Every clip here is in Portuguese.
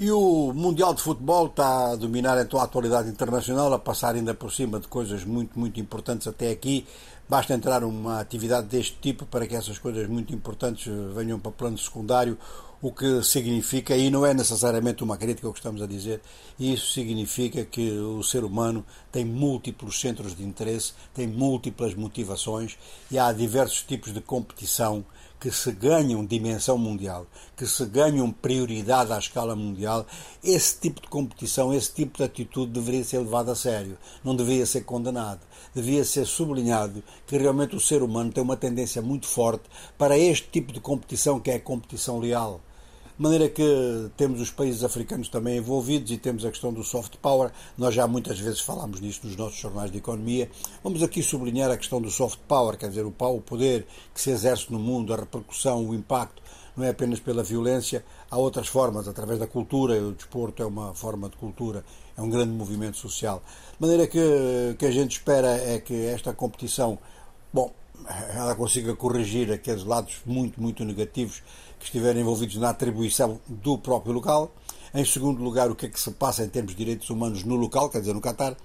E o Mundial de Futebol está a dominar então a atualidade internacional, a passar ainda por cima de coisas muito, muito importantes até aqui. Basta entrar uma atividade deste tipo para que essas coisas muito importantes venham para plano secundário, o que significa, e não é necessariamente uma crítica o que estamos a dizer, isso significa que o ser humano tem múltiplos centros de interesse, tem múltiplas motivações e há diversos tipos de competição que se ganham dimensão mundial, que se ganham prioridade à escala mundial, esse tipo de competição, esse tipo de atitude deveria ser levado a sério, não deveria ser condenado. Devia ser sublinhado que realmente o ser humano tem uma tendência muito forte para este tipo de competição, que é a competição leal de maneira que temos os países africanos também envolvidos e temos a questão do soft power. Nós já muitas vezes falámos nisto nos nossos jornais de economia. Vamos aqui sublinhar a questão do soft power, quer dizer, o poder que se exerce no mundo, a repercussão, o impacto, não é apenas pela violência, há outras formas, através da cultura, o desporto é uma forma de cultura, é um grande movimento social. De maneira que que a gente espera é que esta competição, bom, ela consiga corrigir aqueles lados muito, muito negativos que estiverem envolvidos na atribuição do próprio local. Em segundo lugar, o que é que se passa em termos de direitos humanos no local, quer dizer, no Catar.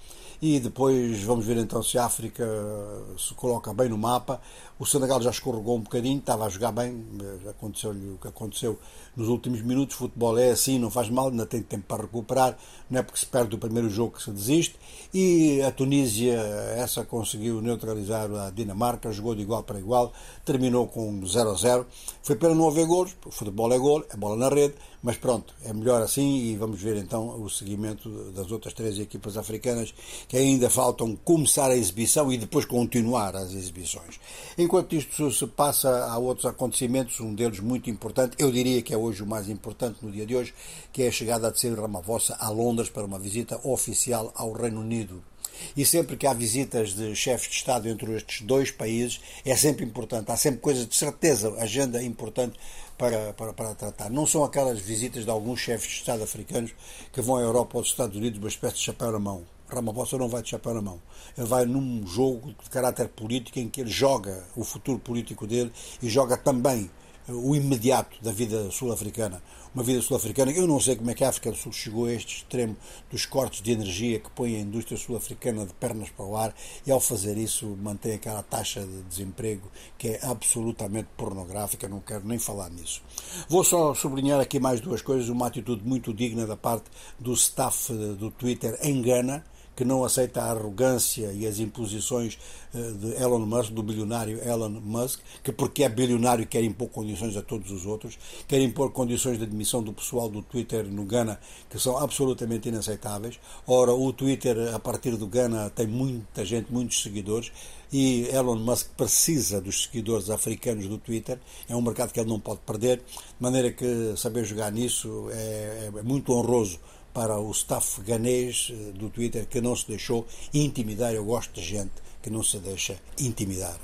E depois vamos ver então se a África se coloca bem no mapa. O Senegal já escorregou um bocadinho, estava a jogar bem, aconteceu-lhe o que aconteceu nos últimos minutos. O futebol é assim, não faz mal, ainda tem tempo para recuperar, não é porque se perde o primeiro jogo que se desiste. E a Tunísia, essa conseguiu neutralizar a Dinamarca, jogou de igual para igual, terminou com 0 a 0. Foi pena não haver golos, o futebol é gol, é bola na rede, mas pronto, é melhor assim e vamos ver então o seguimento das outras três equipas africanas que ainda faltam começar a exibição e depois continuar as exibições. Enquanto isto se passa, há outros acontecimentos, um deles muito importante, eu diria que é hoje o mais importante no dia de hoje, que é a chegada de Cyril Ramaphosa a Londres para uma visita oficial ao Reino Unido. E sempre que há visitas de chefes de Estado entre estes dois países, é sempre importante, há sempre coisas de certeza, agenda importante para, para, para tratar. Não são aquelas visitas de alguns chefes de Estado africanos que vão à Europa ou aos Estados Unidos uma espécie de chapéu na mão. Ramaphosa não vai de chapéu na mão. Ele vai num jogo de caráter político em que ele joga o futuro político dele e joga também o imediato da vida sul-africana. Uma vida sul-africana, eu não sei como é que a África do Sul chegou a este extremo dos cortes de energia que põe a indústria sul-africana de pernas para o ar e ao fazer isso mantém aquela taxa de desemprego que é absolutamente pornográfica, não quero nem falar nisso. Vou só sublinhar aqui mais duas coisas, uma atitude muito digna da parte do staff do Twitter em Gana, que não aceita a arrogância e as imposições eh, de Elon Musk, do bilionário Elon Musk, que porque é bilionário quer impor condições a todos os outros, quer impor condições de admissão do pessoal do Twitter no Ghana que são absolutamente inaceitáveis. Ora, o Twitter a partir do Ghana tem muita gente, muitos seguidores, e Elon Musk precisa dos seguidores africanos do Twitter, é um mercado que ele não pode perder, de maneira que saber jogar nisso é, é muito honroso para o staff ganês eh, do Twitter que não se deixou intimidar. Eu gosto de gente que não se deixa intimidar.